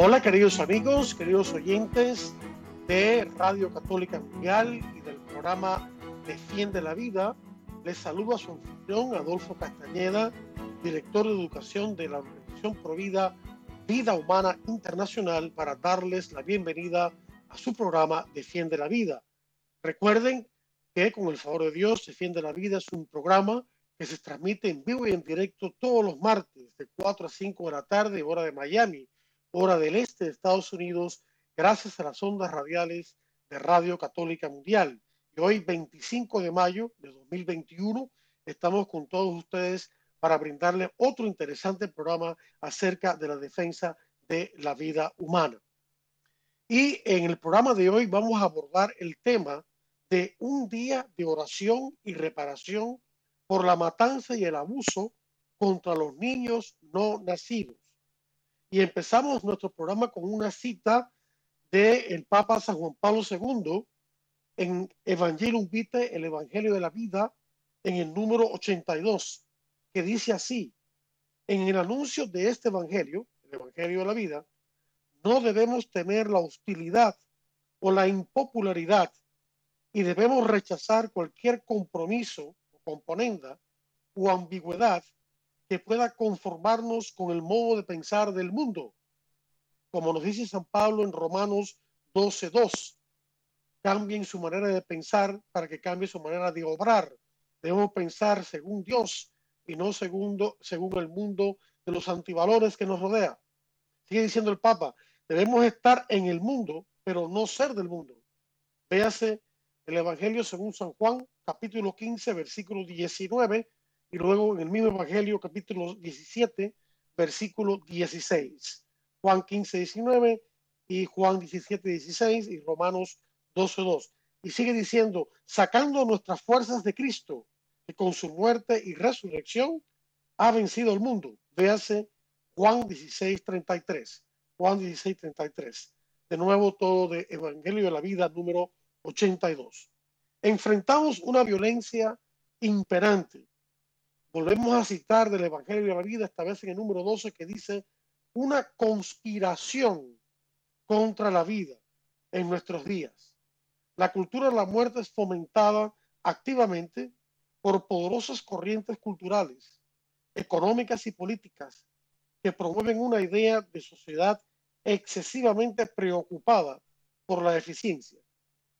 Hola queridos amigos, queridos oyentes de Radio Católica Mundial y del programa Defiende la Vida. Les saludo a su anfitrión Adolfo Castañeda, director de educación de la Organización Provida Vida Humana Internacional, para darles la bienvenida a su programa Defiende la Vida. Recuerden que con el favor de Dios, Defiende la Vida es un programa que se transmite en vivo y en directo todos los martes de 4 a 5 de la tarde, hora de Miami, hora del este de Estados Unidos, gracias a las ondas radiales de Radio Católica Mundial. Y hoy, 25 de mayo de 2021, estamos con todos ustedes para brindarle otro interesante programa acerca de la defensa de la vida humana. Y en el programa de hoy vamos a abordar el tema de un día de oración y reparación por la matanza y el abuso contra los niños no nacidos. Y empezamos nuestro programa con una cita del el Papa San Juan Pablo II en Evangelium Vitae, el Evangelio de la Vida, en el número 82 que dice así, en el anuncio de este Evangelio, el Evangelio de la vida, no debemos temer la hostilidad o la impopularidad y debemos rechazar cualquier compromiso o componenda o ambigüedad que pueda conformarnos con el modo de pensar del mundo. Como nos dice San Pablo en Romanos 12.2, cambien su manera de pensar para que cambie su manera de obrar. Debemos pensar según Dios y no segundo, según el mundo de los antivalores que nos rodea. Sigue diciendo el Papa, debemos estar en el mundo, pero no ser del mundo. Véase el Evangelio según San Juan, capítulo 15, versículo 19, y luego en el mismo Evangelio, capítulo 17, versículo 16. Juan 15, 19 y Juan 17, 16 y Romanos 12, 2. Y sigue diciendo, sacando nuestras fuerzas de Cristo que con su muerte y resurrección ha vencido el mundo. Véase Juan 16, 33. Juan 16, 33. De nuevo todo de Evangelio de la Vida número 82. Enfrentamos una violencia imperante. Volvemos a citar del Evangelio de la Vida, esta vez en el número 12, que dice una conspiración contra la vida en nuestros días. La cultura de la muerte es fomentada activamente por poderosas corrientes culturales, económicas y políticas que promueven una idea de sociedad excesivamente preocupada por la eficiencia.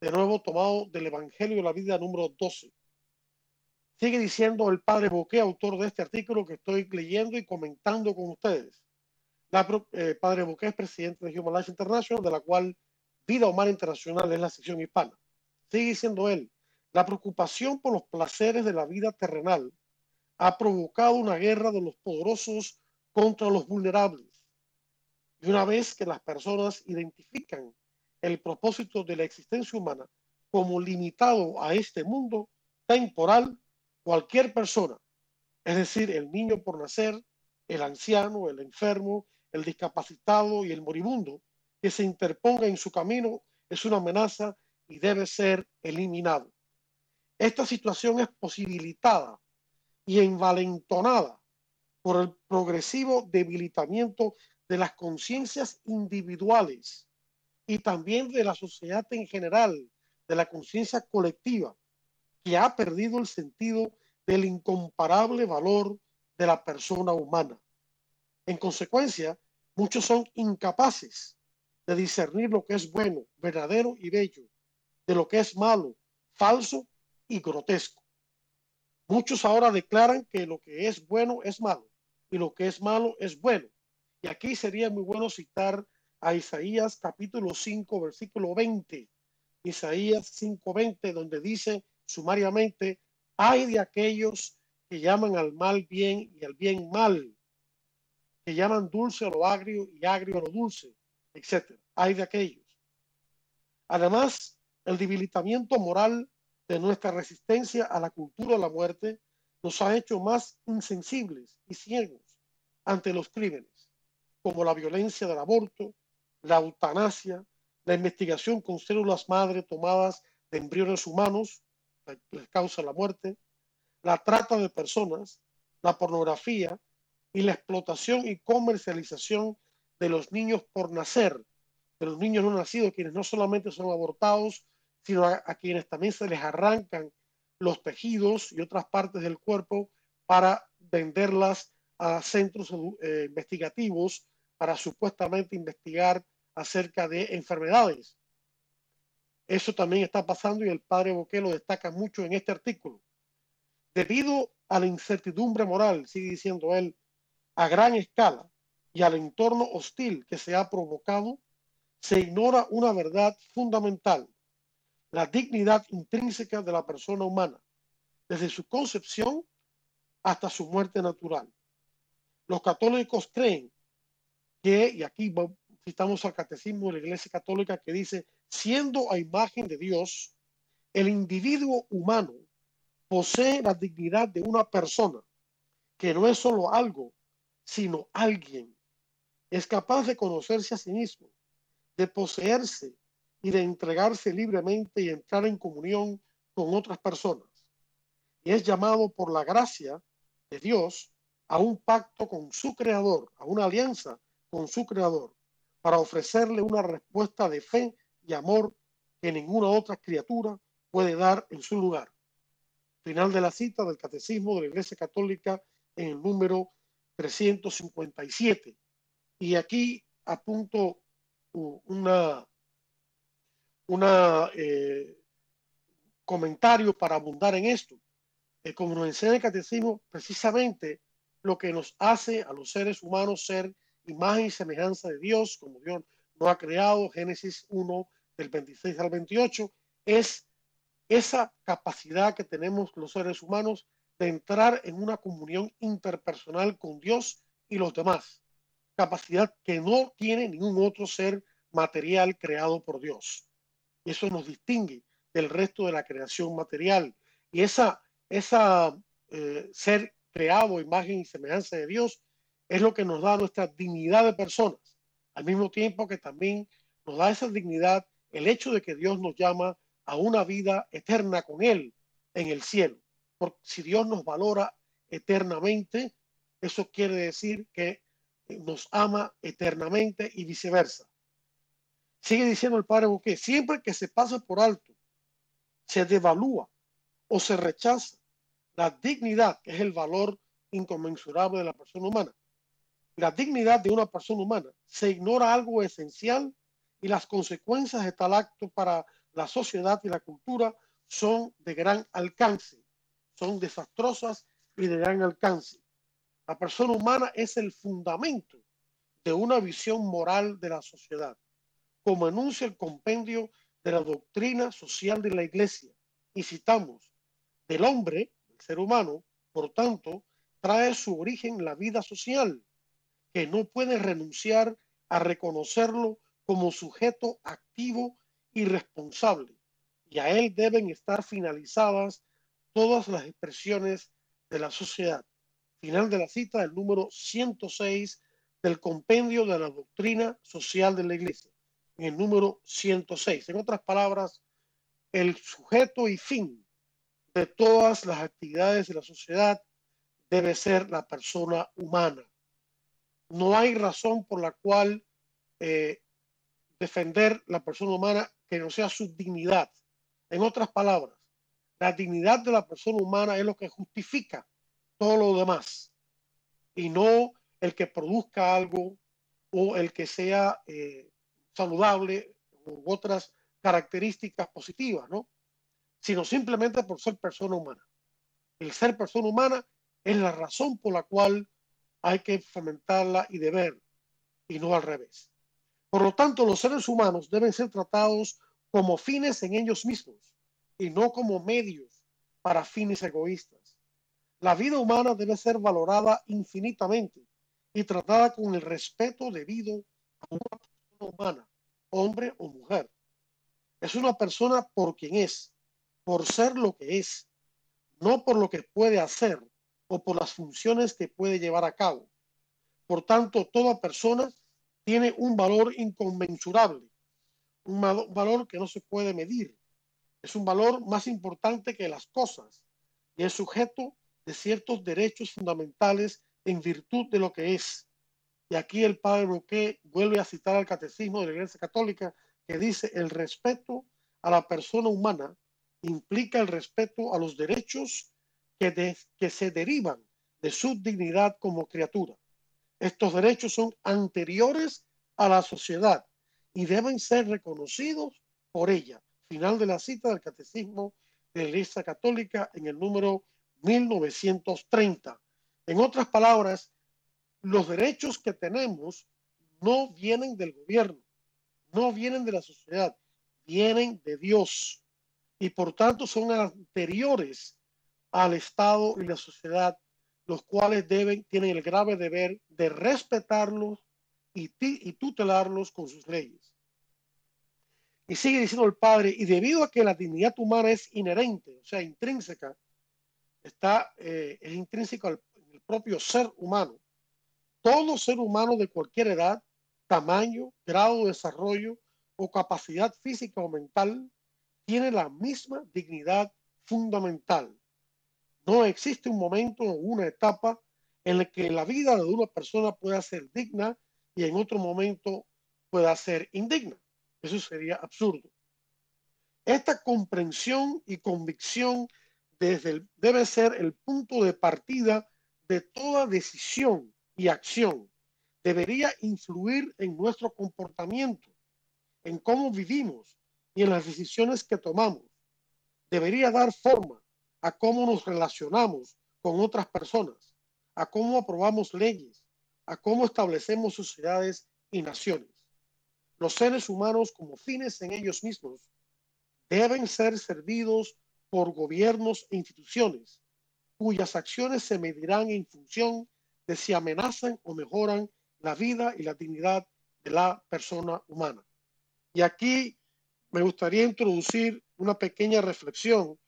De nuevo tomado del Evangelio de la Vida número 12. Sigue diciendo el padre Boqué, autor de este artículo que estoy leyendo y comentando con ustedes. La, eh, padre Boqué es presidente de Human Life International, de la cual Vida Humana Internacional es la sección hispana. Sigue diciendo él, la preocupación por los placeres de la vida terrenal ha provocado una guerra de los poderosos contra los vulnerables. Y una vez que las personas identifican el propósito de la existencia humana como limitado a este mundo temporal, cualquier persona, es decir, el niño por nacer, el anciano, el enfermo, el discapacitado y el moribundo, que se interponga en su camino es una amenaza y debe ser eliminado. Esta situación es posibilitada y envalentonada por el progresivo debilitamiento de las conciencias individuales y también de la sociedad en general, de la conciencia colectiva, que ha perdido el sentido del incomparable valor de la persona humana. En consecuencia, muchos son incapaces de discernir lo que es bueno, verdadero y bello, de lo que es malo, falso y grotesco. Muchos ahora declaran que lo que es bueno es malo y lo que es malo es bueno. Y aquí sería muy bueno citar a Isaías capítulo 5, versículo 20. Isaías 5, 20, donde dice sumariamente, hay de aquellos que llaman al mal bien y al bien mal, que llaman dulce a lo agrio y agrio a lo dulce, etc. Hay de aquellos. Además, el debilitamiento moral de nuestra resistencia a la cultura de la muerte nos ha hecho más insensibles y ciegos ante los crímenes, como la violencia del aborto, la eutanasia, la investigación con células madre tomadas de embriones humanos, les causa la muerte, la trata de personas, la pornografía y la explotación y comercialización de los niños por nacer, de los niños no nacidos, quienes no solamente son abortados, sino a, quienes también se les arrancan los tejidos y otras partes del cuerpo para venderlas a centros eh, investigativos para supuestamente investigar acerca de enfermedades. Eso también está pasando y el padre Boque lo destaca mucho en este artículo. Debido a la incertidumbre moral, sigue diciendo él, a gran escala y al entorno hostil que se ha provocado, se ignora una verdad fundamental, la dignidad intrínseca de la persona humana, desde su concepción hasta su muerte natural. Los católicos creen que, y aquí citamos al catecismo de la Iglesia Católica que dice, siendo a imagen de Dios, el individuo humano posee la dignidad de una persona, que no es solo algo, sino alguien. Es capaz de conocerse a sí mismo, de poseerse y de entregarse libremente y entrar en comunión con otras personas. Y es llamado por la gracia de Dios a un pacto con su creador, a una alianza con su creador, para ofrecerle una respuesta de fe y amor que ninguna otra criatura puede dar en su lugar. Final de la cita del Catecismo de la Iglesia Católica en el número 357. Y aquí apunto una, una eh, comentario para abundar en esto. Eh, como nos enseña el catecismo, precisamente lo que nos hace a los seres humanos ser imagen y semejanza de Dios, como Dios no ha creado, Génesis 1 del 26 al 28, es esa capacidad que tenemos los seres humanos de entrar en una comunión interpersonal con Dios y los demás. Capacidad que no tiene ningún otro ser material creado por Dios. Y eso nos distingue del resto de la creación material. Y esa, esa eh, ser creado, imagen y semejanza de Dios, es lo que nos da nuestra dignidad de personas. Al mismo tiempo que también nos da esa dignidad el hecho de que Dios nos llama a una vida eterna con Él en el cielo. Porque si Dios nos valora eternamente, eso quiere decir que nos ama eternamente y viceversa. Sigue diciendo el padre Bouquet, siempre que se pasa por alto, se devalúa o se rechaza la dignidad, que es el valor inconmensurable de la persona humana. La dignidad de una persona humana. Se ignora algo esencial y las consecuencias de tal acto para la sociedad y la cultura son de gran alcance, son desastrosas y de gran alcance. La persona humana es el fundamento de una visión moral de la sociedad como anuncia el compendio de la doctrina social de la Iglesia. Y citamos, del hombre, el ser humano, por tanto, trae su origen la vida social, que no puede renunciar a reconocerlo como sujeto activo y responsable. Y a él deben estar finalizadas todas las expresiones de la sociedad. Final de la cita del número 106 del compendio de la doctrina social de la Iglesia en el número 106. En otras palabras, el sujeto y fin de todas las actividades de la sociedad debe ser la persona humana. No hay razón por la cual eh, defender la persona humana que no sea su dignidad. En otras palabras, la dignidad de la persona humana es lo que justifica todo lo demás y no el que produzca algo o el que sea eh, saludable u otras características positivas, ¿no? Sino simplemente por ser persona humana. El ser persona humana es la razón por la cual hay que fomentarla y deber, y no al revés. Por lo tanto, los seres humanos deben ser tratados como fines en ellos mismos y no como medios para fines egoístas. La vida humana debe ser valorada infinitamente y tratada con el respeto debido a una persona humana, hombre o mujer. Es una persona por quien es, por ser lo que es, no por lo que puede hacer o por las funciones que puede llevar a cabo. Por tanto, toda persona tiene un valor inconmensurable, un valor que no se puede medir. Es un valor más importante que las cosas y es sujeto de ciertos derechos fundamentales en virtud de lo que es. Y aquí el padre Roque vuelve a citar al catecismo de la Iglesia Católica que dice el respeto a la persona humana implica el respeto a los derechos que, que se derivan de su dignidad como criatura. Estos derechos son anteriores a la sociedad y deben ser reconocidos por ella. Final de la cita del Catecismo de la Iglesia Católica en el número 1930. En otras palabras, los derechos que tenemos no vienen del gobierno, no vienen de la sociedad, vienen de Dios y por tanto son anteriores al Estado y la sociedad, los cuales deben, tienen el grave deber de respetarlos y, tutelarlos con sus leyes. Y sigue diciendo el Padre, y debido a que la dignidad humana es inherente, o sea, intrínseca, está, eh, es intrínseco al propio ser humano. Todo ser humano de cualquier edad, tamaño, grado de desarrollo o capacidad física o mental tiene la misma dignidad fundamental. No existe un momento o una etapa en la que la vida de una persona pueda ser digna y en otro momento pueda ser indigna. Eso sería absurdo. Esta comprensión y convicción desde debe ser el punto de partida de toda decisión y acción. Debería influir en nuestro comportamiento, en cómo vivimos y en las decisiones que tomamos. Debería dar forma a cómo nos relacionamos con otras personas, a cómo aprobamos leyes, a cómo establecemos sociedades y naciones. Los seres humanos como fines en ellos mismos deben ser servidos por gobiernos e instituciones cuyas acciones se medirán en función de si amenazan o mejoran la vida y la dignidad de la persona humana. Y aquí me gustaría introducir una pequeña reflexión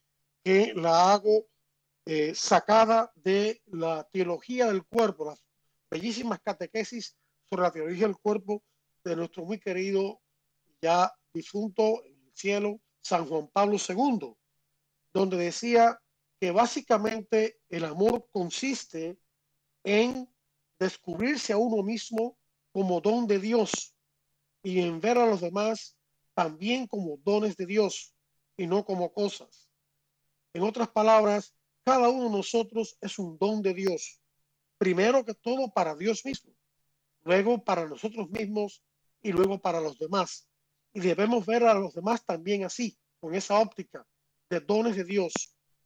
que la hago eh, sacada de la teología del cuerpo, las bellísimas catequesis sobre la teología del cuerpo de nuestro muy querido, ya difunto en el cielo, San Juan Pablo II, donde decía que básicamente el amor consiste en descubrirse a uno mismo como don de Dios y en ver a los demás también como dones de Dios y no como cosas. En otras palabras, cada uno de nosotros es un don de Dios. Primero que todo para Dios mismo, luego para nosotros mismos y luego para los demás. Y debemos ver a los demás también así, con esa óptica de dones de Dios,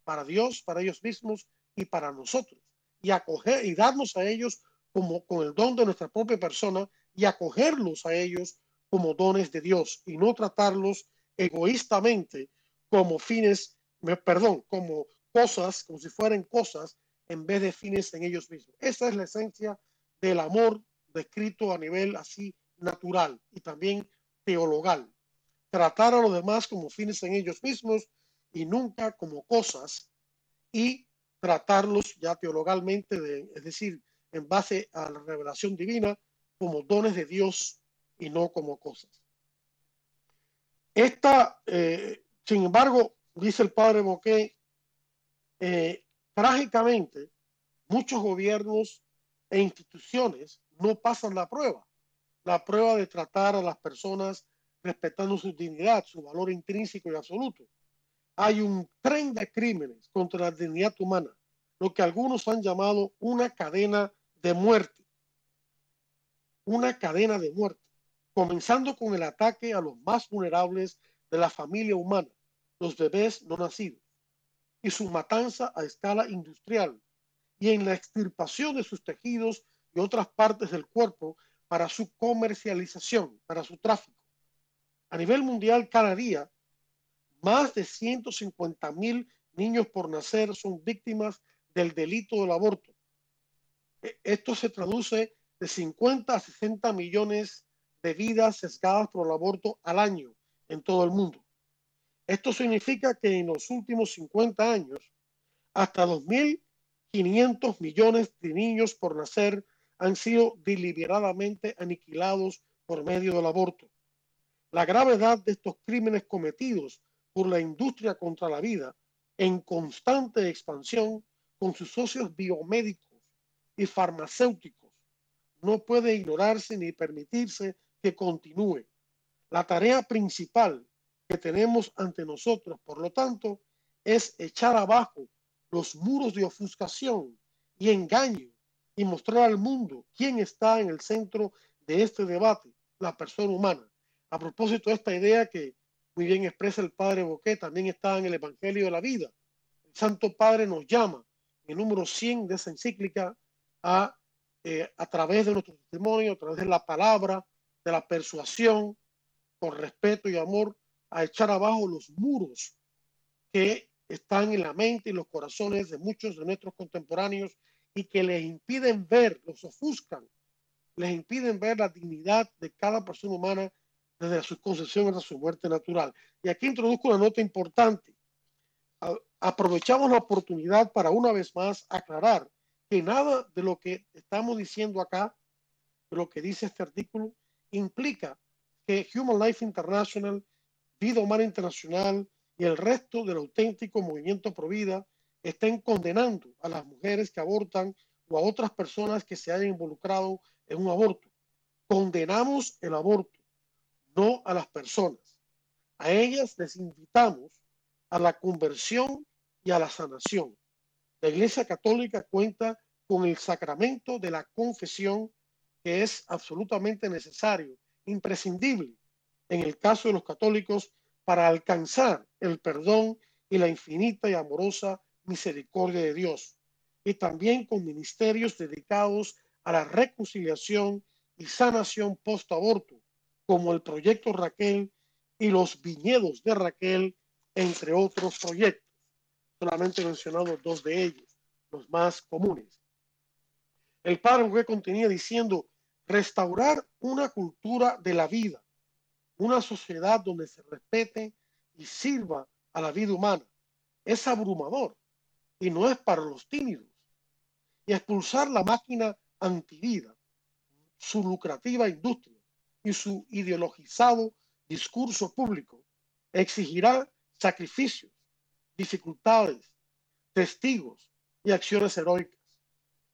para Dios, para ellos mismos y para nosotros. Y acoger y darnos a ellos como con el don de nuestra propia persona y acogerlos a ellos como dones de Dios y no tratarlos egoístamente como fines, perdón, como cosas, como si fueran cosas en vez de fines en ellos mismos. Esa es la esencia del amor descrito a nivel así natural y también teologal. Tratar a los demás como fines en ellos mismos y nunca como cosas y tratarlos ya teologalmente, de, es decir, en base a la revelación divina, como dones de Dios y no como cosas. Esta, eh, sin embargo, dice el padre Boqué, eh, trágicamente, muchos gobiernos e instituciones no pasan la prueba, la prueba de tratar a las personas respetando su dignidad, su valor intrínseco y absoluto. Hay un tren de crímenes contra la dignidad humana, lo que algunos han llamado una cadena de muerte. Una cadena de muerte comenzando con el ataque a los más vulnerables de la familia humana, los bebés no nacidos, y su matanza a escala industrial, y en la extirpación de sus tejidos y otras partes del cuerpo para su comercialización, para su tráfico. A nivel mundial, cada día, más de 150 mil niños por nacer son víctimas del delito del aborto. E, esto se traduce de 50 a 60 millones de vidas sesgadas por el aborto al año en todo el mundo. Esto significa que en los últimos 50 años, hasta 2.500 millones de niños por nacer han sido deliberadamente aniquilados por medio del aborto. La gravedad de estos crímenes cometidos por la industria contra la vida en constante expansión con sus socios biomédicos y farmacéuticos no puede ignorarse ni permitirse que continúe. La tarea principal que tenemos ante nosotros, por lo tanto, es echar abajo los muros de ofuscación y engaño y mostrar al mundo quién está en el centro de este debate, la persona humana. A propósito de esta idea que muy bien expresa el padre Boquet, también está en el Evangelio de la Vida. El Santo Padre nos llama en el número 100 de esa encíclica a, eh, a través de nuestro testimonio, a través de la palabra, de la persuasión, con respeto y amor, a echar abajo los muros que están en la mente y los corazones de muchos de nuestros contemporáneos y que les impiden ver, los ofuscan, les impiden ver la dignidad de cada persona humana desde su concepción hasta su muerte natural. Y aquí introduzco una nota importante. Aprovechamos la oportunidad para una vez más aclarar que nada de lo que estamos diciendo acá, de lo que dice este artículo, implica que Human Life International, Vida Humana Internacional y el resto del auténtico movimiento pro vida estén condenando a las mujeres que abortan o a otras personas que se hayan involucrado en un aborto. Condenamos el aborto, no a las personas. A ellas les invitamos a la conversión y a la sanación. La Iglesia Católica cuenta con el sacramento de la confesión que es absolutamente necesario, imprescindible en el caso de los católicos para alcanzar el perdón y la infinita y amorosa misericordia de Dios, y también con ministerios dedicados a la reconciliación y sanación post-aborto, como el proyecto Raquel y los viñedos de Raquel, entre otros proyectos. Solamente mencionado dos de ellos, los más comunes. El padre que continúa diciendo, restaurar una cultura de la vida, una sociedad donde se respete y sirva a la vida humana. Es abrumador y no es para los tímidos. Y expulsar la máquina antivida, su lucrativa industria y su ideologizado discurso público exigirá sacrificios, dificultades, testigos y acciones heroicas.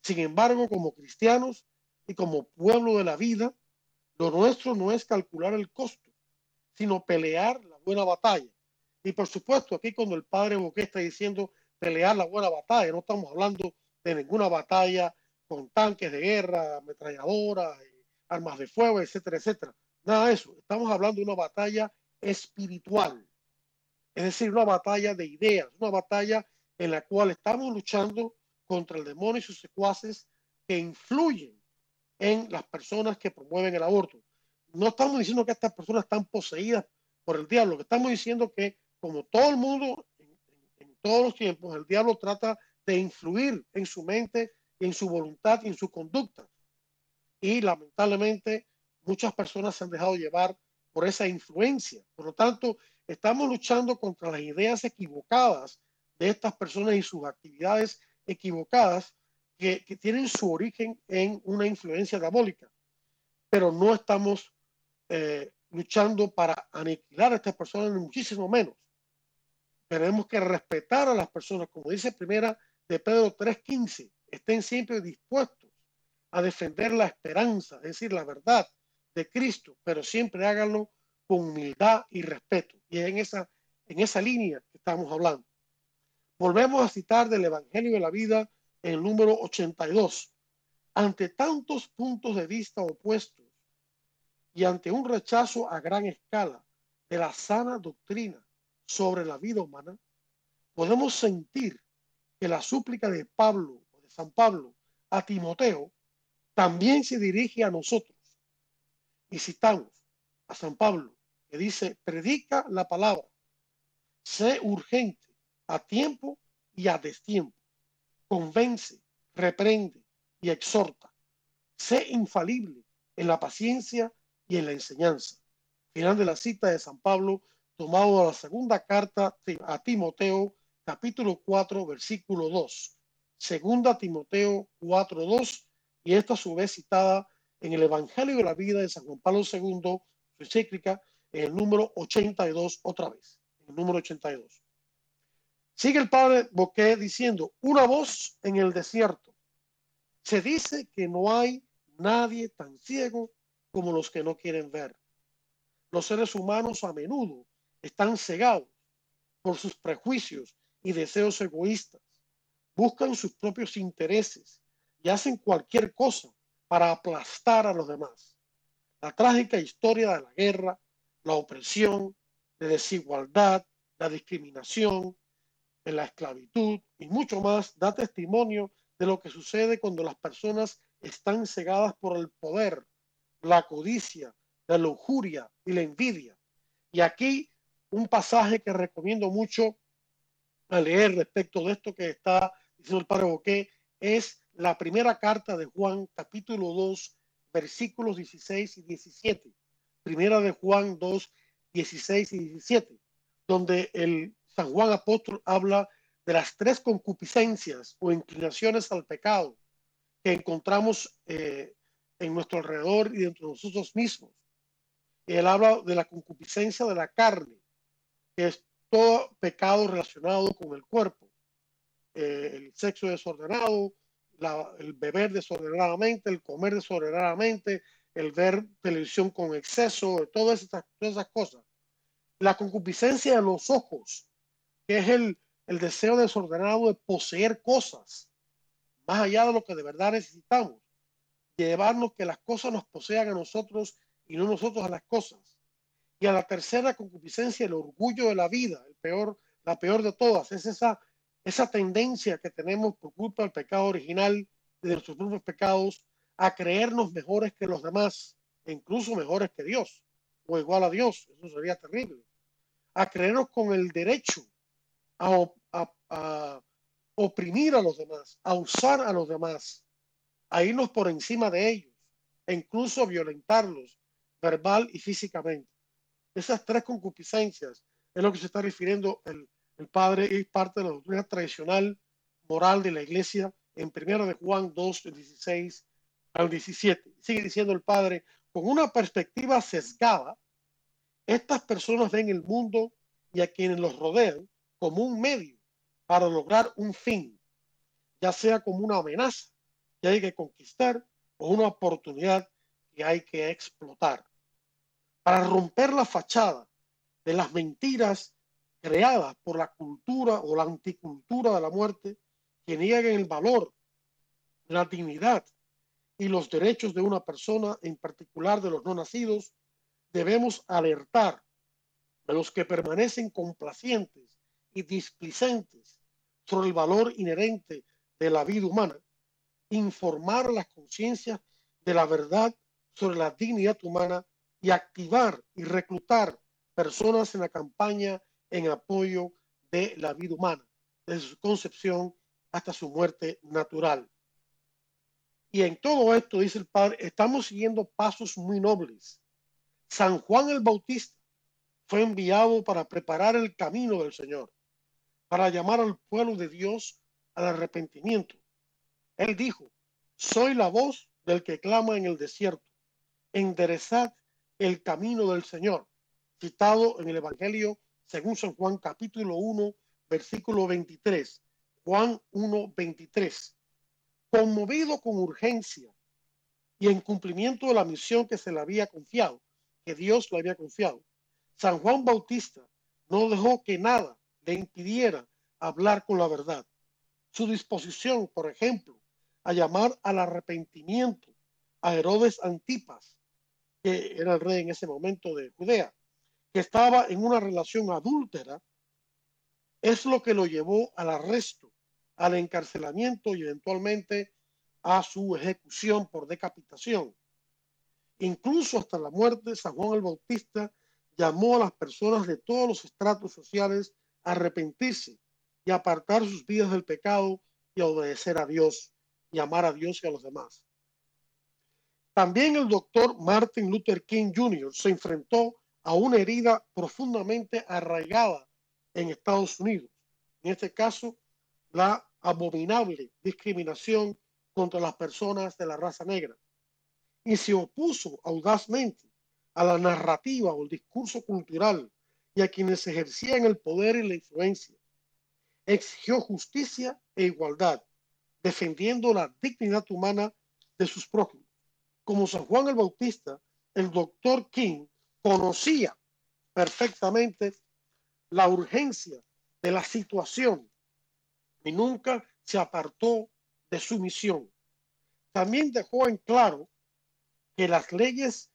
Sin embargo, como cristianos y como pueblo de la vida, lo nuestro no es calcular el costo, sino pelear la buena batalla. Y por supuesto, aquí cuando el padre Boqué está diciendo pelear la buena batalla. No estamos hablando de ninguna batalla con tanques de guerra, ametralladoras, armas de fuego, etcétera, etcétera. Nada de eso. Estamos hablando de una batalla espiritual. Es decir, una batalla de ideas, una batalla en la cual estamos luchando contra el demonio y sus secuaces que influyen en las personas que promueven el aborto. No estamos diciendo que estas personas están poseídas por el diablo, que estamos diciendo que como todo el mundo todos los tiempos el diablo trata de influir en su mente, en su voluntad y en su conducta. Y lamentablemente muchas personas se han dejado llevar por esa influencia. Por lo tanto, estamos luchando contra las ideas equivocadas de estas personas y sus actividades equivocadas que, tienen su origen en una influencia diabólica. Pero no estamos eh, luchando para aniquilar a estas personas, muchísimo menos tenemos que respetar a las personas, como dice primera de Pedro 3.15, estén siempre dispuestos a defender la esperanza, es decir, la verdad de Cristo, pero siempre háganlo con humildad y respeto. Y en esa, en esa línea que estamos hablando. Volvemos a citar del Evangelio de la Vida el número 82. Ante tantos puntos de vista opuestos y ante un rechazo a gran escala de la sana doctrina sobre la vida humana, podemos sentir que la súplica de Pablo o de San Pablo a Timoteo también se dirige a nosotros. Y citamos a San Pablo que dice, predica la palabra, sé urgente a tiempo y a destiempo, convence, reprende y exhorta. Sé infalible en la paciencia y en la enseñanza. Final de la cita de San Pablo, tomado de la segunda carta a Timoteo, capítulo 4, versículo 2. Segunda Timoteo 4, 2, y esta a su vez citada en el Evangelio de la Vida de San Juan Pablo II, su encíclica, en el número 82, otra vez, el número 82. Sigue el padre Boquet diciendo, una voz en el desierto. Se dice que no hay nadie tan ciego como los que no quieren ver. Los seres humanos a menudo están cegados por sus prejuicios y deseos egoístas. Buscan sus propios intereses y hacen cualquier cosa para aplastar a los demás. La trágica historia de la guerra, la opresión, la desigualdad, la discriminación, la esclavitud y mucho más da testimonio de lo que sucede cuando las personas están cegadas por el poder, la codicia, la lujuria y la envidia. Y aquí un pasaje que recomiendo mucho a leer respecto de esto que está diciendo el padre Boqué es la primera carta de Juan, capítulo 2, versículos 16 y 17. Primera de Juan 2, 16 y 17, donde el San Juan Apóstol habla de las tres concupiscencias o inclinaciones al pecado que encontramos eh, en nuestro alrededor y dentro de nosotros mismos. Él habla de la concupiscencia de la carne, que es todo pecado relacionado con el cuerpo, eh, el sexo desordenado, el beber desordenadamente, el comer desordenadamente, el ver televisión con exceso, todas esas, todas esas cosas. La concupiscencia de los ojos, que es el, el deseo desordenado de poseer cosas, más allá de lo que de verdad necesitamos, llevarnos que las cosas nos posean a nosotros y no nosotros a las cosas. Y a la tercera concupiscencia, el orgullo de la vida, el peor, la peor de todas, es esa esa tendencia que tenemos por culpa del pecado original, de nuestros propios pecados, a creernos mejores que los demás, e incluso mejores que Dios, o igual a Dios, eso sería terrible, a creernos con el derecho a, a oprimir a los demás, a usar a los demás, a irnos por encima de ellos, e incluso violentarlos verbal y físicamente. Esas tres concupiscencias es lo que se está refiriendo el el Padre es parte de la doctrina tradicional moral de la Iglesia en primero de Juan 2, 16 al 17. Sigue diciendo el Padre, con una perspectiva sesgada, estas personas ven el mundo y a quienes los rodean como un medio para lograr un fin, ya sea como una amenaza que hay que conquistar o una oportunidad que hay que explotar. Para romper la fachada de las mentiras creadas por la cultura o la anticultura de la muerte que niegan el valor, la dignidad y los derechos de una persona, en particular de los no nacidos, debemos alertar a los que permanecen complacientes y displicentes sobre el valor inherente de la vida humana, informar las conciencias de la verdad sobre la dignidad humana y activar y reclutar personas en la campaña en apoyo de la vida humana, desde su concepción hasta su muerte natural. Y en todo esto, dice el Padre, estamos siguiendo pasos muy nobles. San Juan el Bautista fue enviado para preparar el camino del Señor, para llamar al pueblo de Dios al arrepentimiento. Él dijo, soy la voz del que clama en el desierto, enderezad el camino del Señor, citado en el Evangelio según San Juan capítulo 1, versículo 23. Juan 1, 23. Conmovido con urgencia y en cumplimiento de la misión que se le había confiado, que Dios le había confiado, San Juan Bautista no dejó que nada le impidiera hablar con la verdad. Su disposición, por ejemplo, a llamar al arrepentimiento a Herodes Antipas, que era el rey en ese momento de Judea, que estaba en una relación adúltera, es lo que lo llevó al arresto, al encarcelamiento y eventualmente a su ejecución por decapitación. Incluso hasta la muerte, San Juan el Bautista llamó a las personas de todos los estratos sociales a arrepentirse y apartar sus vidas del pecado y a obedecer a Dios y amar a Dios y a los demás. También el doctor Martin Luther King Jr. se enfrentó a una herida profundamente arraigada en Estados Unidos. En este caso, la abominable discriminación contra las personas de la raza negra. Y se opuso audazmente a la narrativa o el discurso cultural y a quienes ejercían el poder y la influencia. Exigió justicia e igualdad, defendiendo la dignidad humana de sus prójimos. Como San Juan el Bautista, el doctor King conocía perfectamente la urgencia de la situación y nunca se apartó de su misión. También dejó en claro que las leyes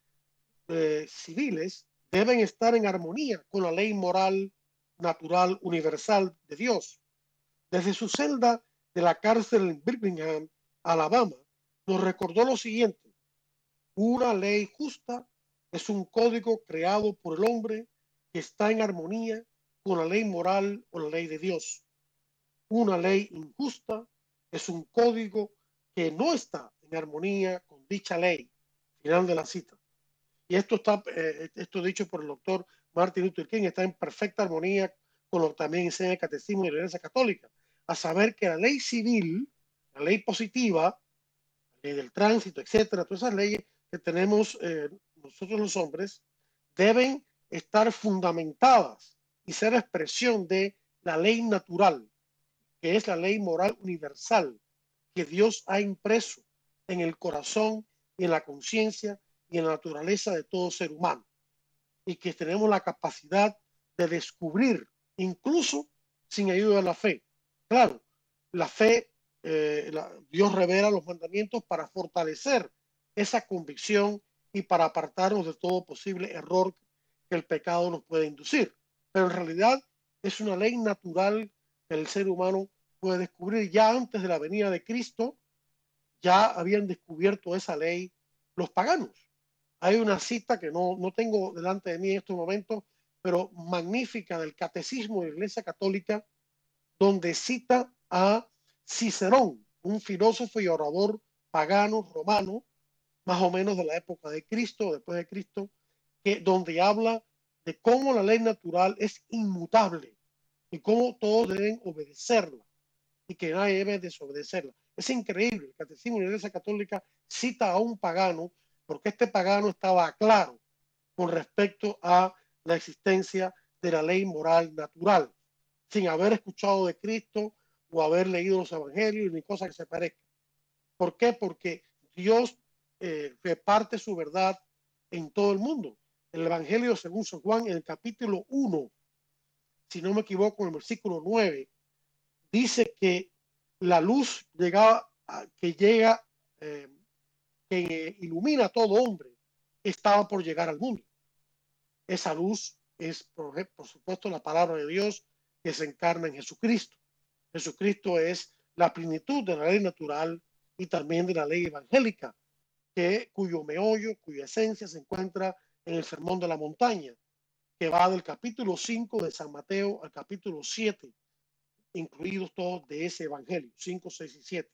eh, civiles deben estar en armonía con la ley moral natural universal de Dios. Desde su celda de la cárcel en Birmingham, Alabama, nos recordó lo siguiente. Una ley justa es un código creado por el hombre que está en armonía con la ley moral o la ley de Dios. Una ley injusta es un código que no está en armonía con dicha ley. Final de la cita. Y esto está, eh, esto dicho por el doctor Martin Luther King, está en perfecta armonía con lo que también enseña el Catecismo de la Iglesia Católica, a saber que la ley civil, la ley positiva, la ley del tránsito, etcétera, todas esas leyes que tenemos eh, nosotros los hombres, deben estar fundamentadas y ser expresión de la ley natural, que es la ley moral universal que Dios ha impreso en el corazón y en la conciencia y en la naturaleza de todo ser humano. Y que tenemos la capacidad de descubrir, incluso sin ayuda de la fe. Claro, la fe, eh, Dios revela los mandamientos para fortalecer esa convicción y para apartarnos de todo posible error que el pecado nos puede inducir. Pero en realidad es una ley natural que el ser humano puede descubrir. Ya antes de la venida de Cristo, ya habían descubierto esa ley los paganos. Hay una cita que no, no tengo delante de mí en estos momentos, pero magnífica del Catecismo de la Iglesia Católica, donde cita a Cicerón, un filósofo y orador pagano romano, más o menos de la época de Cristo, después de Cristo, que, donde habla de cómo la ley natural es inmutable y cómo todos deben obedecerla y que nadie debe desobedecerla. Es increíble. El Catecismo de la Iglesia Católica cita a un pagano porque este pagano estaba claro con respecto a la existencia de la ley moral natural, sin haber escuchado de Cristo o haber leído los evangelios ni cosa que se parezca. ¿Por qué? Porque Dios eh, reparte su verdad en todo el mundo. El Evangelio según San Juan, en el capítulo 1, si no me equivoco, en el versículo 9, dice que la luz llega, que llega eh, que ilumina a todo hombre, estaba por llegar al mundo. Esa luz es, por, supuesto, la palabra de Dios que se encarna en Jesucristo. Jesucristo es la plenitud de la ley natural y también de la ley evangélica, que, cuyo meollo, cuya esencia se encuentra en el Sermón de la Montaña, que va del capítulo 5 de San Mateo al capítulo 7, incluidos todos de ese Evangelio, 5, 6 y 7.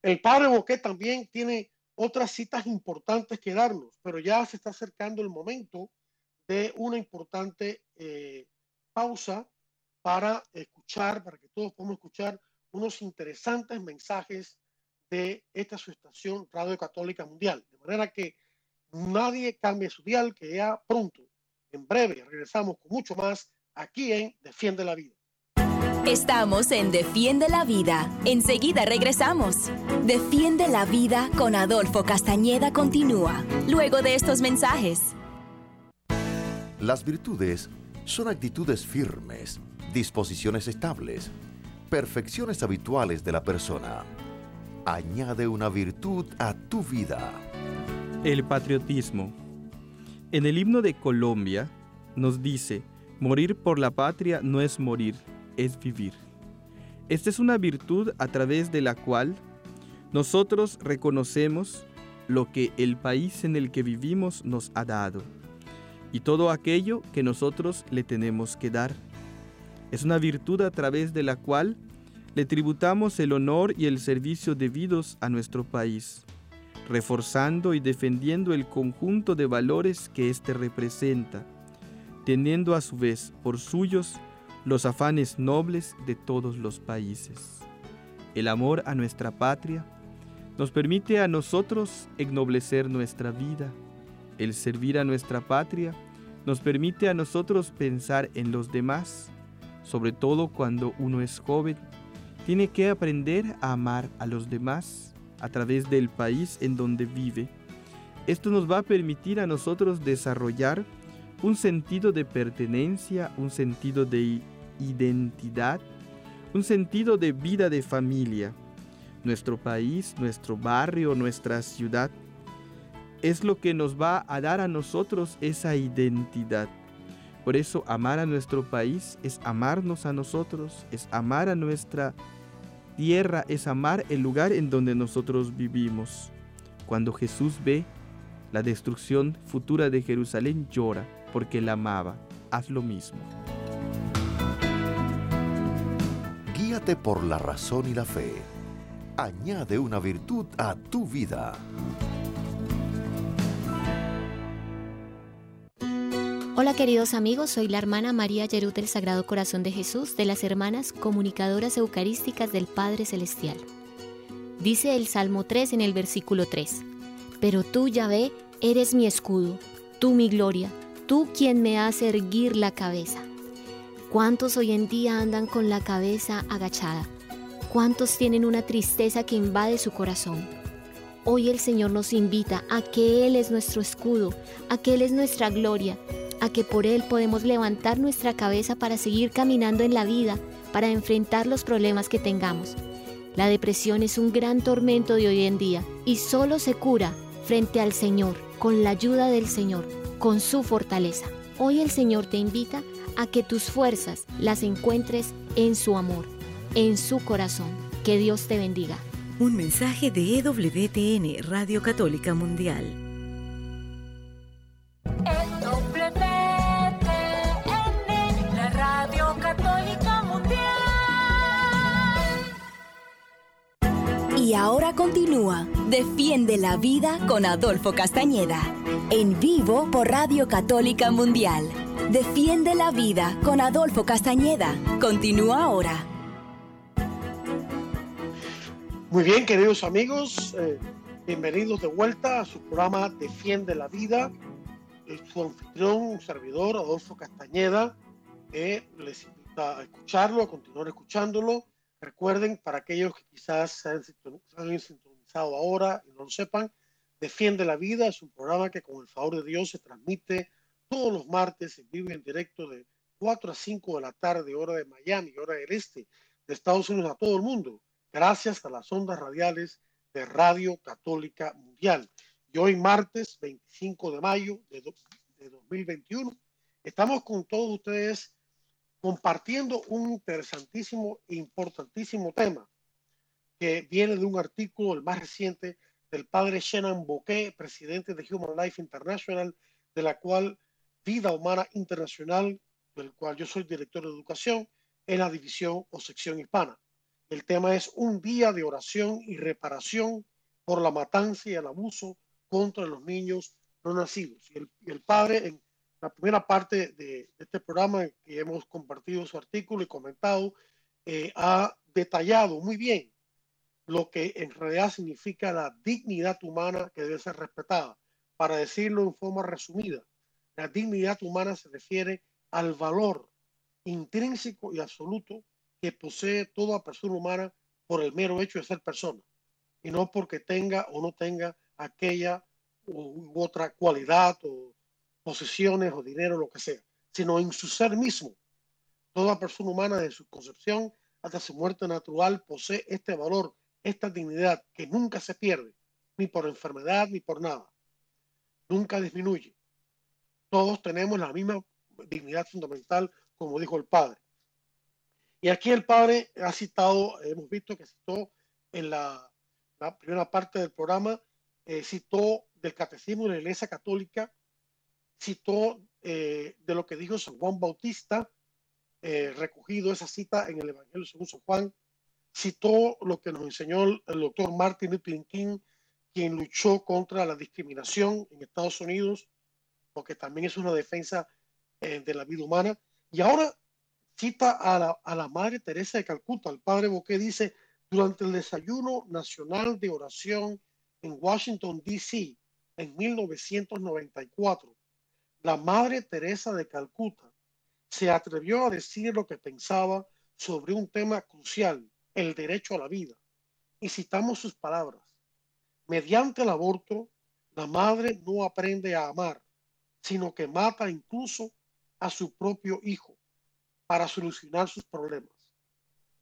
El padre Boquet también tiene otras citas importantes que darnos, pero ya se está acercando el momento de una importante eh, pausa para escuchar, para que todos podamos escuchar unos interesantes mensajes de esta su estación Radio Católica Mundial. De manera que nadie cambie su dial, que ya pronto, en breve, regresamos con mucho más aquí en Defiende la Vida. Estamos en Defiende la Vida. Enseguida regresamos. Defiende la Vida con Adolfo Castañeda continúa, luego de estos mensajes. Las virtudes son actitudes firmes, disposiciones estables, perfecciones habituales de la persona. Añade una virtud a tu vida. El patriotismo. En el himno de Colombia nos dice, morir por la patria no es morir, es vivir. Esta es una virtud a través de la cual nosotros reconocemos lo que el país en el que vivimos nos ha dado y todo aquello que nosotros le tenemos que dar. Es una virtud a través de la cual le tributamos el honor y el servicio debidos a nuestro país, reforzando y defendiendo el conjunto de valores que éste representa, teniendo a su vez por suyos los afanes nobles de todos los países. El amor a nuestra patria nos permite a nosotros ennoblecer nuestra vida. El servir a nuestra patria nos permite a nosotros pensar en los demás, sobre todo cuando uno es joven. Tiene que aprender a amar a los demás a través del país en donde vive. Esto nos va a permitir a nosotros desarrollar un sentido de pertenencia, un sentido de identidad, un sentido de vida de familia. Nuestro país, nuestro barrio, nuestra ciudad, es lo que nos va a dar a nosotros esa identidad. Por eso amar a nuestro país es amarnos a nosotros, es amar a nuestra tierra, es amar el lugar en donde nosotros vivimos. Cuando Jesús ve la destrucción futura de Jerusalén, llora porque la amaba. Haz lo mismo. Guíate por la razón y la fe. Añade una virtud a tu vida. Hola queridos amigos, soy la hermana María Yerut del Sagrado Corazón de Jesús de las Hermanas Comunicadoras Eucarísticas del Padre Celestial. Dice el Salmo 3 en el versículo 3, Pero tú, Yahvé, eres mi escudo, tú mi gloria, tú quien me hace erguir la cabeza. ¿Cuántos hoy en día andan con la cabeza agachada? ¿Cuántos tienen una tristeza que invade su corazón? Hoy el Señor nos invita a que Él es nuestro escudo, a que Él es nuestra gloria, a que por Él podemos levantar nuestra cabeza para seguir caminando en la vida, para enfrentar los problemas que tengamos. La depresión es un gran tormento de hoy en día y solo se cura frente al Señor, con la ayuda del Señor, con su fortaleza. Hoy el Señor te invita a que tus fuerzas las encuentres en su amor, en su corazón. Que Dios te bendiga. Un mensaje de EWTN, Radio Católica Mundial. Y ahora continúa Defiende la Vida con Adolfo Castañeda. En vivo por Radio Católica Mundial. Defiende la Vida con Adolfo Castañeda. Continúa ahora. Muy bien, queridos amigos, eh, bienvenidos de vuelta a su programa Defiende la Vida. Su anfitrión, un servidor, Adolfo Castañeda, eh, les invita a escucharlo, a continuar escuchándolo Recuerden, para aquellos que quizás se han, sintonizado ahora y no lo sepan, Defiende la Vida es un programa que con el favor de Dios se transmite todos los martes en vivo y en directo de 4 a 5 de la tarde, hora de Miami, hora del este de Estados Unidos a todo el mundo, gracias a las ondas radiales de Radio Católica Mundial. Y hoy martes 25 de mayo de, de 2021, estamos con todos ustedes compartiendo un interesantísimo e importantísimo tema que viene de un artículo, el más reciente, del padre Shannon Bouquet, presidente de Human Life International, de la cual Vida Humana Internacional, del cual yo soy director de educación en la división o sección hispana. El tema es un día de oración y reparación por la matanza y el abuso contra los niños no nacidos. Y el, y el padre, en la primera parte de, este programa que hemos compartido su artículo y comentado, eh, ha detallado muy bien lo que en realidad significa la dignidad humana que debe ser respetada. Para decirlo en forma resumida, la dignidad humana se refiere al valor intrínseco y absoluto que posee toda persona humana por el mero hecho de ser persona y no porque tenga o no tenga aquella u otra cualidad o posesiones o dinero, lo que sea, sino en su ser mismo. Toda persona humana de su concepción hasta su muerte natural posee este valor, esta dignidad que nunca se pierde, ni por enfermedad ni por nada. Nunca disminuye. Todos tenemos la misma dignidad fundamental, como dijo el Padre. Y aquí el Padre ha citado, hemos visto que citó en la, primera parte del programa, eh, citó del Catecismo de la Iglesia Católica citó eh, de lo que dijo San Juan Bautista, eh, recogido esa cita en el Evangelio según San Juan, citó lo que nos enseñó el, doctor Martin Luther King quien luchó contra la discriminación en Estados Unidos, porque también es una defensa eh, de la vida humana. Y ahora cita a la, Madre Teresa de Calcuta. El padre Boqué dice, durante el desayuno nacional de oración en Washington, D.C., en 1994, la Madre Teresa de Calcuta se atrevió a decir lo que pensaba sobre un tema crucial, el derecho a la vida. Y citamos sus palabras. Mediante el aborto, la madre no aprende a amar, sino que mata incluso a su propio hijo para solucionar sus problemas.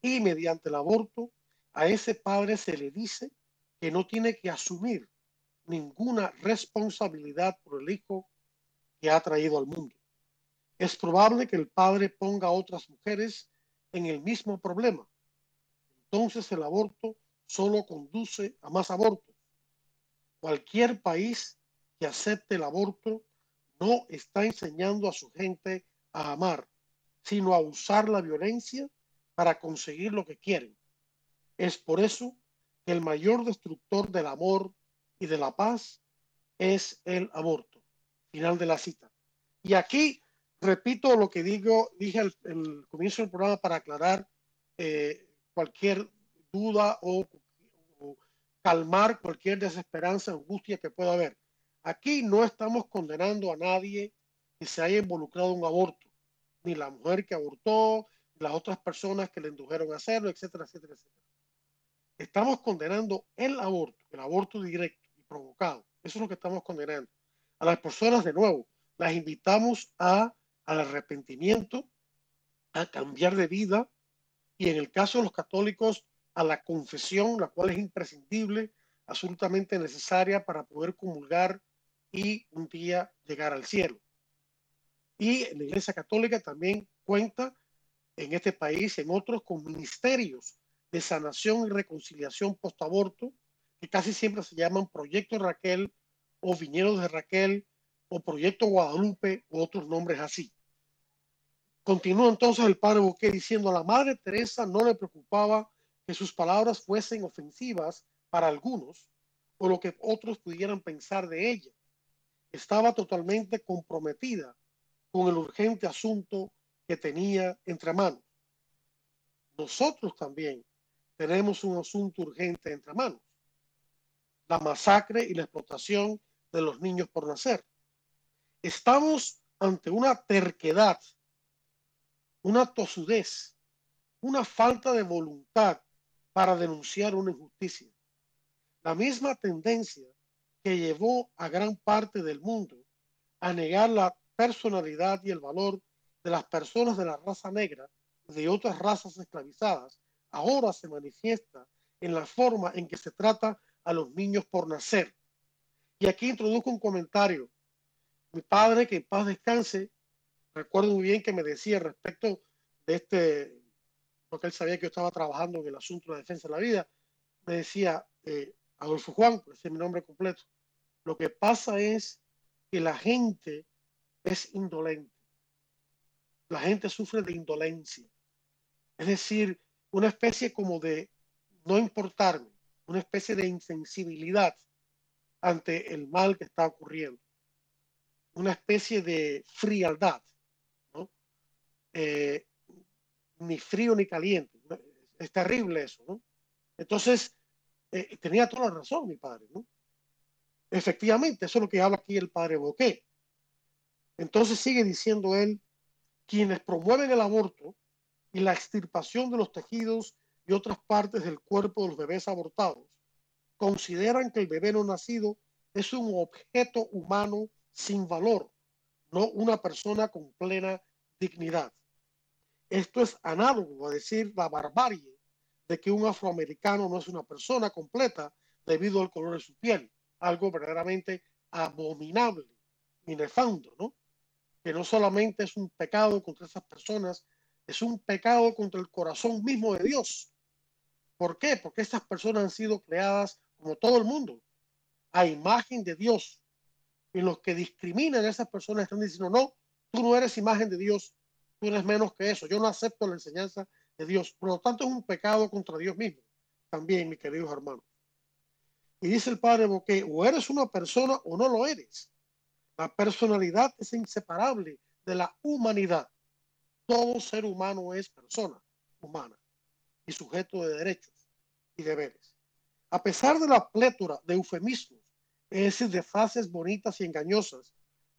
Y mediante el aborto, a ese padre se le dice que no tiene que asumir ninguna responsabilidad por el hijo que ha traído al mundo. Es probable que el padre ponga a otras mujeres en el mismo problema. Entonces el aborto solo conduce a más abortos. Cualquier país que acepte el aborto no está enseñando a su gente a amar, sino a usar la violencia para conseguir lo que quieren. Es por eso que el mayor destructor del amor y de la paz es el aborto. Final de la cita. Y aquí repito lo que digo, dije al, el comienzo del programa para aclarar eh, cualquier duda o, calmar cualquier desesperanza, angustia que pueda haber. Aquí no estamos condenando a nadie que se haya involucrado en un aborto, ni la mujer que abortó, ni las otras personas que le indujeron a hacerlo, etcétera, etcétera, etcétera. Estamos condenando el aborto, el aborto directo y provocado. Eso es lo que estamos condenando. A las personas, de nuevo, las invitamos a, al arrepentimiento, a cambiar de vida y en el caso de los católicos, a la confesión, la cual es imprescindible, absolutamente necesaria para poder comulgar y un día llegar al cielo. Y la Iglesia Católica también cuenta en este país, en otros, con ministerios de sanación y reconciliación post-aborto, que casi siempre se llaman Proyecto Raquel o Viñedos de Raquel o Proyecto Guadalupe u otros nombres así. Continúa entonces el padre Boqué diciendo, a la Madre Teresa no le preocupaba que sus palabras fuesen ofensivas para algunos o lo que otros pudieran pensar de ella. Estaba totalmente comprometida con el urgente asunto que tenía entre manos. Nosotros también tenemos un asunto urgente entre manos. La masacre y la explotación de los niños por nacer. Estamos ante una terquedad, una tosudez, una falta de voluntad para denunciar una injusticia. La misma tendencia que llevó a gran parte del mundo a negar la personalidad y el valor de las personas de la raza negra de otras razas esclavizadas, ahora se manifiesta en la forma en que se trata a los niños por nacer. Y aquí introduzco un comentario. Mi padre, que en paz descanse, recuerdo muy bien que me decía respecto de este, porque él sabía que yo estaba trabajando en el asunto de la defensa de la vida, me decía, eh, Adolfo Juan, ese es mi nombre completo, lo que pasa es que la gente es indolente. La gente sufre de indolencia. Es decir, una especie como de no importarme, una especie de insensibilidad ante el mal que está ocurriendo, una especie de frialdad, ¿no? Eh, ni frío ni caliente. Es terrible eso, ¿no? Entonces, eh, tenía toda la razón mi padre, ¿no? Efectivamente, eso es lo que habla aquí el padre Boqué. Entonces sigue diciendo él, quienes promueven el aborto y la extirpación de los tejidos y otras partes del cuerpo de los bebés abortados, consideran que el bebé no nacido es un objeto humano sin valor, no una persona con plena dignidad. Esto es análogo a decir la barbarie de que un afroamericano no es una persona completa debido al color de su piel, algo verdaderamente abominable y nefando, ¿no? Que no solamente es un pecado contra esas personas, es un pecado contra el corazón mismo de Dios. ¿Por qué? Porque estas personas han sido creadas como todo el mundo, a imagen de Dios. Y los que discriminan a esas personas están diciendo, no, tú no eres imagen de Dios, tú eres menos que eso, yo no acepto la enseñanza de Dios. Por lo tanto, es un pecado contra Dios mismo, también, mis queridos hermanos. Y dice el padre Boqué, o eres una persona o no lo eres. La personalidad es inseparable de la humanidad. Todo ser humano es persona humana y sujeto de derechos y deberes. A pesar de la plétora de eufemismos, es de frases bonitas y engañosas,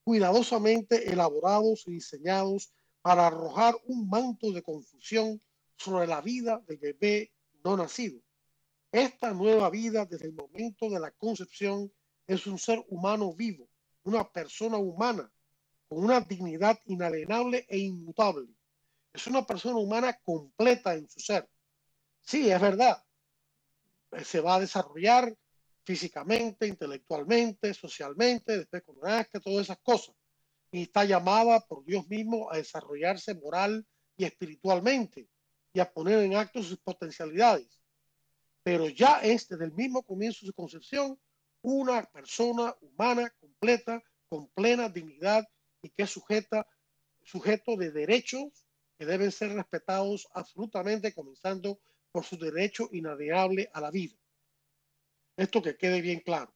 cuidadosamente elaborados y diseñados para arrojar un manto de confusión sobre la vida del bebé no nacido. Esta nueva vida desde el momento de la concepción es un ser humano vivo, una persona humana con una dignidad inalienable e inmutable. Es una persona humana completa en su ser. Sí, es verdad. Se va a desarrollar físicamente, intelectualmente, socialmente, después con que todas esas cosas. Y está llamada por Dios mismo a desarrollarse moral y espiritualmente y a poner en acto sus potencialidades. Pero ya es desde el mismo comienzo de su concepción una persona humana completa, con plena dignidad y que es sujeta, sujeto de derechos que deben ser respetados absolutamente, comenzando por su derecho inalienable a la vida. Esto que quede bien claro.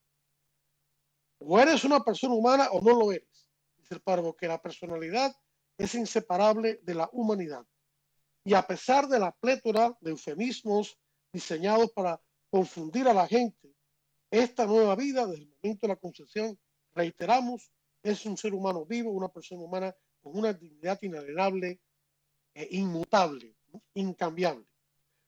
O eres una persona humana o no lo eres, dice el párrafo, que la personalidad es inseparable de la humanidad. Y a pesar de la plétora de eufemismos diseñados para confundir a la gente, esta nueva vida, desde el momento de la concepción, reiteramos, es un ser humano vivo, una persona humana con una dignidad inalienable e inmutable, incambiable.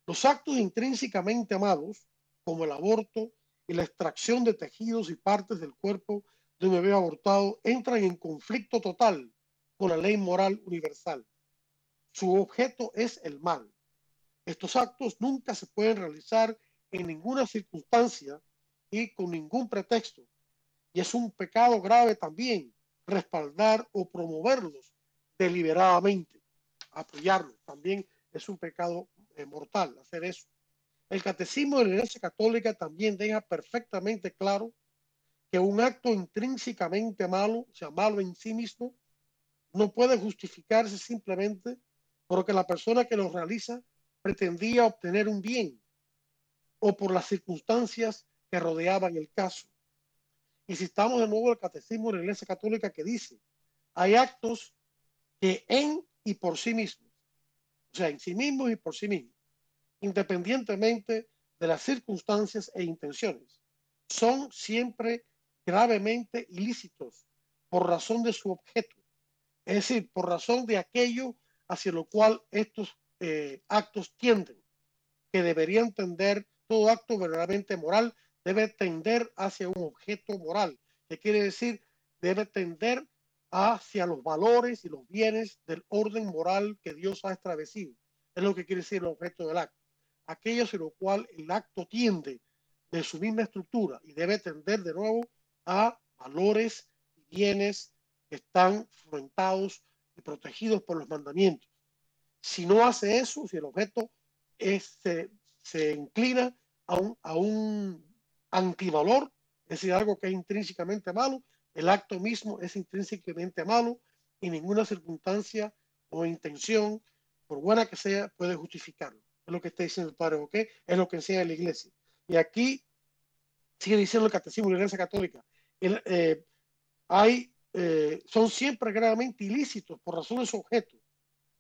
Los actos intrínsecamente amados, como el aborto y la extracción de tejidos y partes del cuerpo de un bebé abortado, entran en conflicto total con la ley moral universal. Su objeto es el mal. Estos actos nunca se pueden realizar en ninguna circunstancia y con ningún pretexto. Y es un pecado grave también respaldar o promoverlos deliberadamente, apoyarlos. También es un pecado mortal hacer eso. El catecismo de la Iglesia Católica también deja perfectamente claro que un acto intrínsecamente malo, sea, malo en sí mismo, no puede justificarse simplemente porque la persona que lo realiza pretendía obtener un bien o por las circunstancias que rodeaban el caso. Y si estamos de nuevo el catecismo de la Iglesia Católica que dice, hay actos que en y por sí mismos, sea, en sí mismos y por sí mismos, independientemente de las circunstancias e intenciones, son siempre gravemente ilícitos por razón de su objeto, es decir, por razón de aquello hacia lo cual estos eh, actos tienden, que deberían tender, todo acto verdaderamente moral debe tender hacia un objeto moral, que quiere decir, debe tender hacia los valores y los bienes del orden moral que Dios ha establecido. Es lo que quiere decir el objeto del acto. Aquello hacia lo cual el acto tiende de su misma estructura y debe tender de nuevo a valores y bienes que están fomentados y protegidos por los mandamientos. Si no hace eso, si el objeto se, se, inclina a un, a un antivalor, es decir, algo que es intrínsecamente malo, el acto mismo es intrínsecamente malo y ninguna circunstancia o intención, por buena que sea, puede justificarlo. Es lo que está diciendo el padre, ¿ok? Es lo que enseña la iglesia. Y aquí sigue diciendo el catecismo de la iglesia católica. Eh, hay eh, son siempre gravemente ilícitos por razón de su objeto,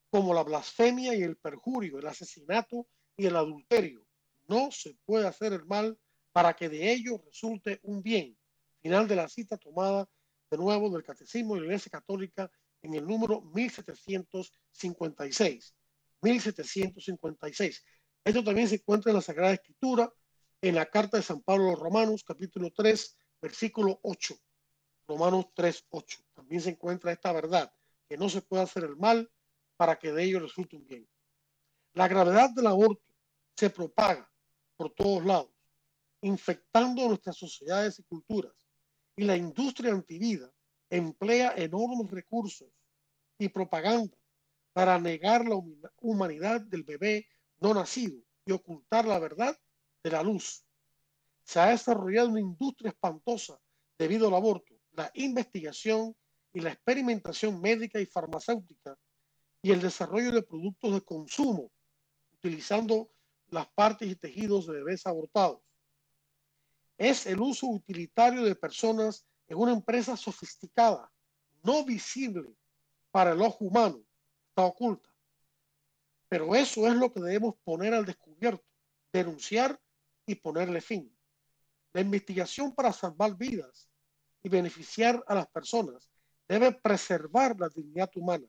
como la blasfemia y el perjurio, el asesinato y el adulterio. No se puede hacer el mal para que de ello resulte un bien. Final de la cita tomada de nuevo del Catecismo de la Iglesia Católica en el número 1756. 1756. Esto también se encuentra en la Sagrada Escritura, en la carta de San Pablo a los Romanos, capítulo 3, versículo 8. Romanos 3.8. También se encuentra esta verdad, que no se puede hacer el mal para que de ello resulte un bien. La gravedad del aborto se propaga por todos lados, infectando nuestras sociedades y culturas. Y la industria antivida emplea enormes recursos y propaganda para negar la humanidad del bebé no nacido y ocultar la verdad de la luz. Se ha desarrollado una industria espantosa debido al aborto la investigación y la experimentación médica y farmacéutica y el desarrollo de productos de consumo utilizando las partes y tejidos de bebés abortados. Es el uso utilitario de personas en una empresa sofisticada, no visible para el ojo humano, está oculta. Pero eso es lo que debemos poner al descubierto, denunciar y ponerle fin. La investigación para salvar vidas y beneficiar a las personas debe preservar la dignidad humana,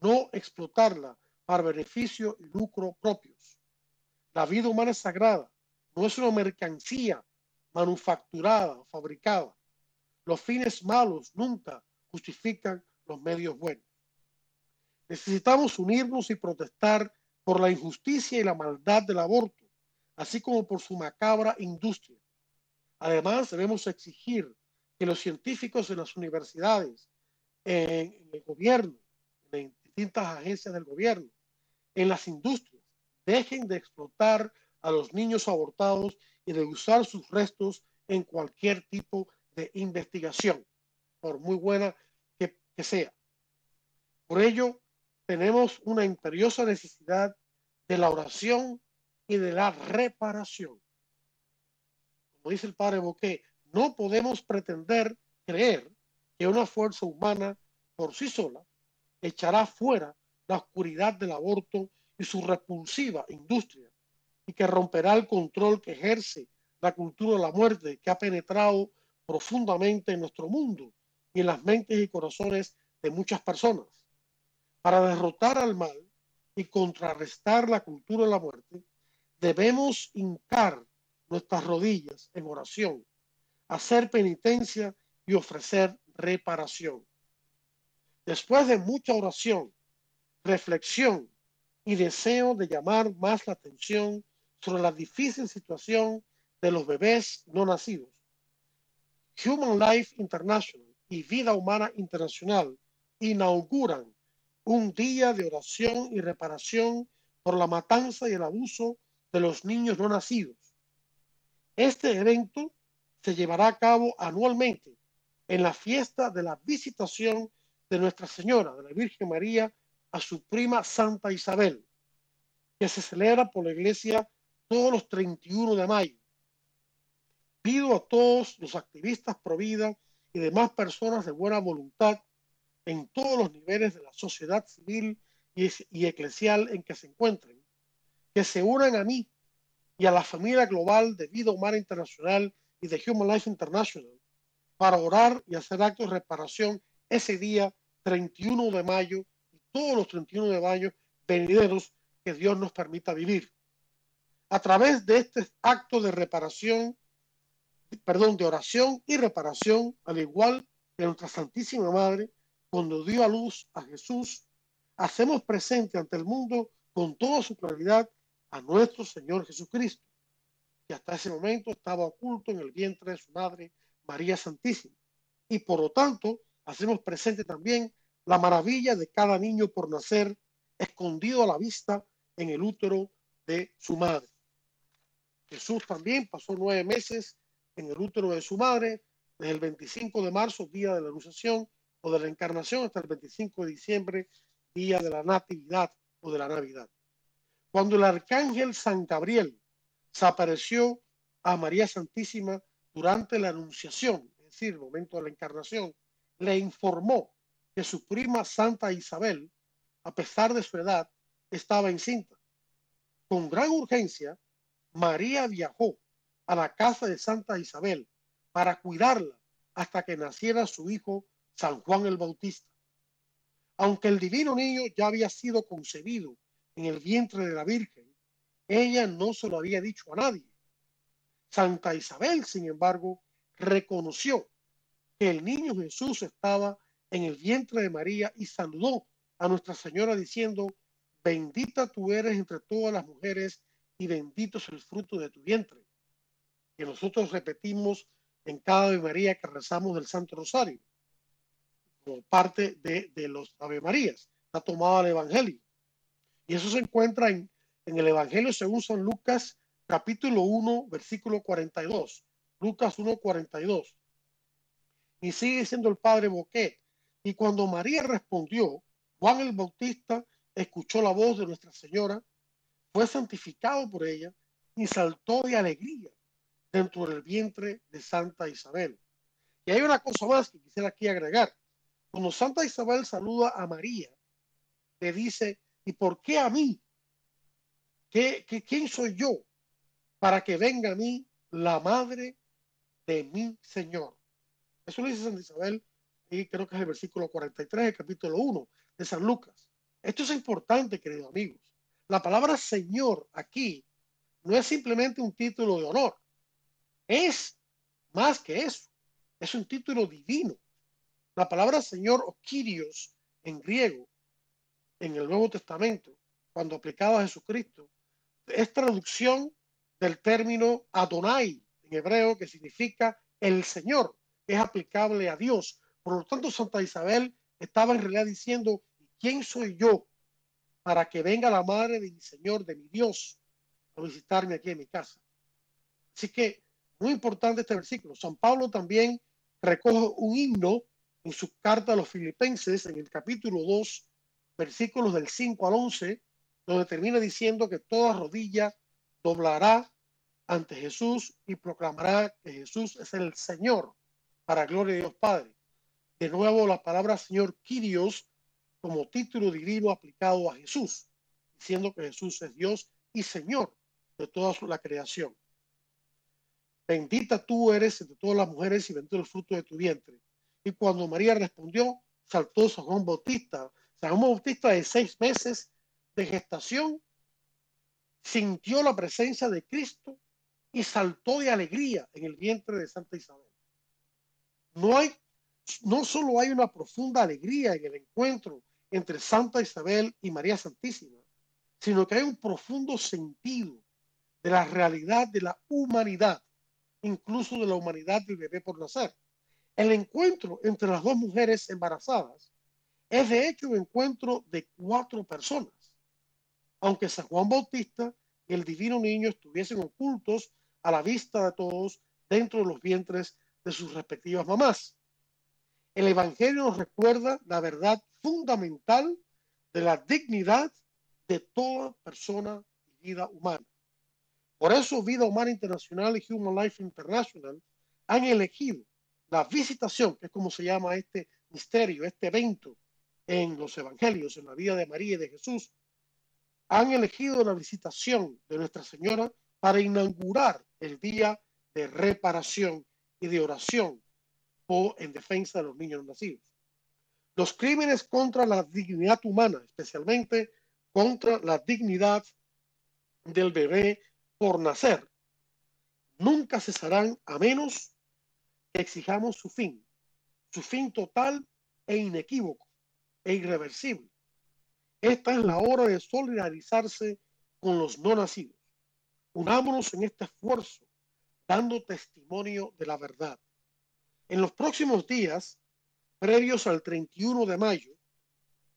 no explotarla para beneficio y lucro propios. La vida humana es sagrada, no es una mercancía manufacturada fabricada. Los fines malos nunca justifican los medios buenos. Necesitamos unirnos y protestar por la injusticia y la maldad del aborto, así como por su macabra industria. Además, debemos exigir que los científicos en las universidades, en, el gobierno, en distintas agencias del gobierno, en las industrias, dejen de explotar a los niños abortados y de usar sus restos en cualquier tipo de investigación, por muy buena que, que sea. Por ello, tenemos una imperiosa necesidad de la oración y de la reparación. Como dice el padre Boquet, no podemos pretender creer que una fuerza humana por sí sola echará fuera la oscuridad del aborto y su repulsiva industria y que romperá el control que ejerce la cultura de la muerte que ha penetrado profundamente en nuestro mundo y en las mentes y corazones de muchas personas. Para derrotar al mal y contrarrestar la cultura de la muerte, debemos hincar nuestras rodillas en oración, hacer penitencia y ofrecer reparación. Después de mucha oración, reflexión y deseo de llamar más la atención sobre la difícil situación de los bebés no nacidos. Human Life International y Vida Humana Internacional inauguran un día de oración y reparación por la matanza y el abuso de los niños no nacidos. Este evento se llevará a cabo anualmente en la fiesta de la visitación de Nuestra Señora, de la Virgen María, a su prima Santa Isabel, que se celebra por la Iglesia todos los 31 de mayo. Pido a todos los activistas pro vida y demás personas de buena voluntad en todos los niveles de la sociedad civil y, y eclesial en que se encuentren, que se unan a mí y a la familia global de Vida Humana Internacional y de Human Life International para orar y hacer actos de reparación ese día 31 de mayo y todos los 31 de mayo venideros que Dios nos permita vivir a través de este acto de reparación, perdón, de oración y reparación, al igual que nuestra Santísima Madre, cuando dio a luz a Jesús, hacemos presente ante el mundo con toda su claridad a nuestro Señor Jesucristo, que hasta ese momento estaba oculto en el vientre de su madre, María Santísima. Y por lo tanto, hacemos presente también la maravilla de cada niño por nacer, escondido a la vista en el útero de su madre. Jesús también pasó nueve meses en el útero de su madre, desde el 25 de marzo, día de la Anunciación o de la Encarnación, hasta el 25 de diciembre, día de la Natividad o de la Navidad. Cuando el arcángel San Gabriel se apareció a María Santísima durante la Anunciación, es decir, el momento de la Encarnación, le informó que su prima Santa Isabel, a pesar de su edad, estaba encinta. Con gran urgencia, María viajó a la casa de Santa Isabel para cuidarla hasta que naciera su hijo San Juan el Bautista. Aunque el divino niño ya había sido concebido en el vientre de la Virgen, ella no se lo había dicho a nadie. Santa Isabel, sin embargo, reconoció que el niño Jesús estaba en el vientre de María y saludó a Nuestra Señora diciendo, bendita tú eres entre todas las mujeres y bendito es el fruto de tu vientre. Que nosotros repetimos en cada Ave María que rezamos del Santo Rosario, como parte de, los Ave Marías. Está tomado el Evangelio. Y eso se encuentra en, en el Evangelio según San Lucas, capítulo 1, versículo 42. Lucas 1, 42. Y sigue diciendo el padre Boquet. Y cuando María respondió, Juan el Bautista escuchó la voz de Nuestra Señora fue santificado por ella y saltó de alegría. dentro del vientre de Santa Isabel. Y hay una cosa más que quisiera aquí agregar. Cuando Santa Isabel saluda a María, le dice, ¿y por qué a mí? ¿Qué, quién soy yo para que venga a mí la madre de mi Señor? Eso lo dice Santa Isabel y creo que es el versículo 43 del capítulo 1 de San Lucas. Esto es importante, queridos amigos. La palabra Señor aquí no es simplemente un título de honor. Es más que eso. Es un título divino. La palabra Señor o Kyrios en griego, en el Nuevo Testamento, cuando aplicado a Jesucristo, es traducción del término Adonai en hebreo, que significa el Señor. Es aplicable a Dios. Por lo tanto, Santa Isabel estaba en realidad diciendo, ¿quién soy yo para que venga la madre de mi Señor, de mi Dios, a visitarme aquí en mi casa? Así que, muy importante este versículo. San Pablo también recoge un himno en su carta a los filipenses, en el capítulo 2, versículos del 5 al 11, donde termina diciendo que toda rodilla doblará ante Jesús y proclamará que Jesús es el Señor, para gloria de Dios Padre. De nuevo, la palabra Señor Kyrios como título divino aplicado a Jesús, diciendo que Jesús es Dios y Señor de toda la creación. Bendita tú eres entre todas las mujeres y bendito el fruto de tu vientre. Y cuando María respondió, saltó San Juan Bautista. San Juan Bautista de seis meses de gestación sintió la presencia de Cristo y saltó de alegría en el vientre de Santa Isabel. No hay no solo hay una profunda alegría en el encuentro entre Santa Isabel y María Santísima, sino que hay un profundo sentido de la realidad de la humanidad, incluso de la humanidad del bebé por nacer. El encuentro entre las dos mujeres embarazadas es de hecho un encuentro de cuatro personas, aunque San Juan Bautista y el divino niño estuviesen ocultos a la vista de todos dentro de los vientres de sus respectivas mamás. El Evangelio nos recuerda la verdad fundamental de la dignidad de toda persona y vida humana. Por eso Vida Humana Internacional y Human Life International han elegido la visitación, que es como se llama este misterio, este evento en los evangelios, en la vida de María y de Jesús, han elegido la visitación de Nuestra Señora para inaugurar el día de reparación y de oración o en defensa de los niños nacidos. Los crímenes contra la dignidad humana, especialmente contra la dignidad del bebé por nacer, nunca cesarán a menos que exijamos su fin, su fin total e inequívoco e irreversible. Esta es la hora de solidarizarse con los no nacidos. Unámonos en este esfuerzo, dando testimonio de la verdad. En los próximos días, previos al 31 de mayo,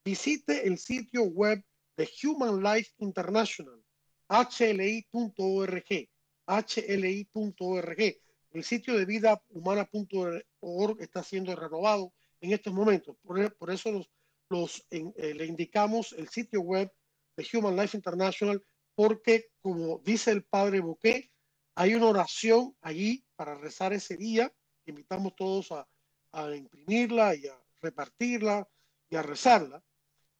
visite el sitio web de Human Life International, hli.org, hli.org. El sitio de vida humana.org está siendo renovado en estos momentos. Por, eso los, los eh, le indicamos el sitio web de Human Life International porque, como dice el padre Bouquet, hay una oración allí para rezar ese día invitamos todos a, imprimirla y a repartirla y a rezarla,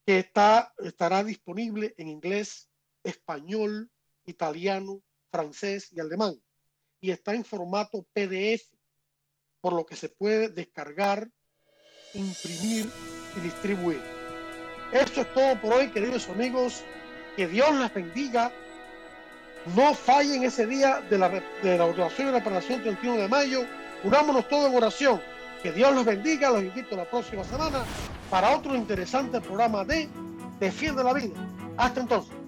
que está, estará disponible en inglés, español, italiano, francés y alemán. Y está en formato PDF, por lo que se puede descargar, imprimir y distribuir. Esto es todo por hoy, queridos amigos. Que Dios les bendiga. No fallen ese día de la, de la oración y reparación 31 de mayo Unámonos todos en oración. Que Dios los bendiga. Los invito la próxima semana para otro interesante programa de Defiende la Vida. Hasta entonces.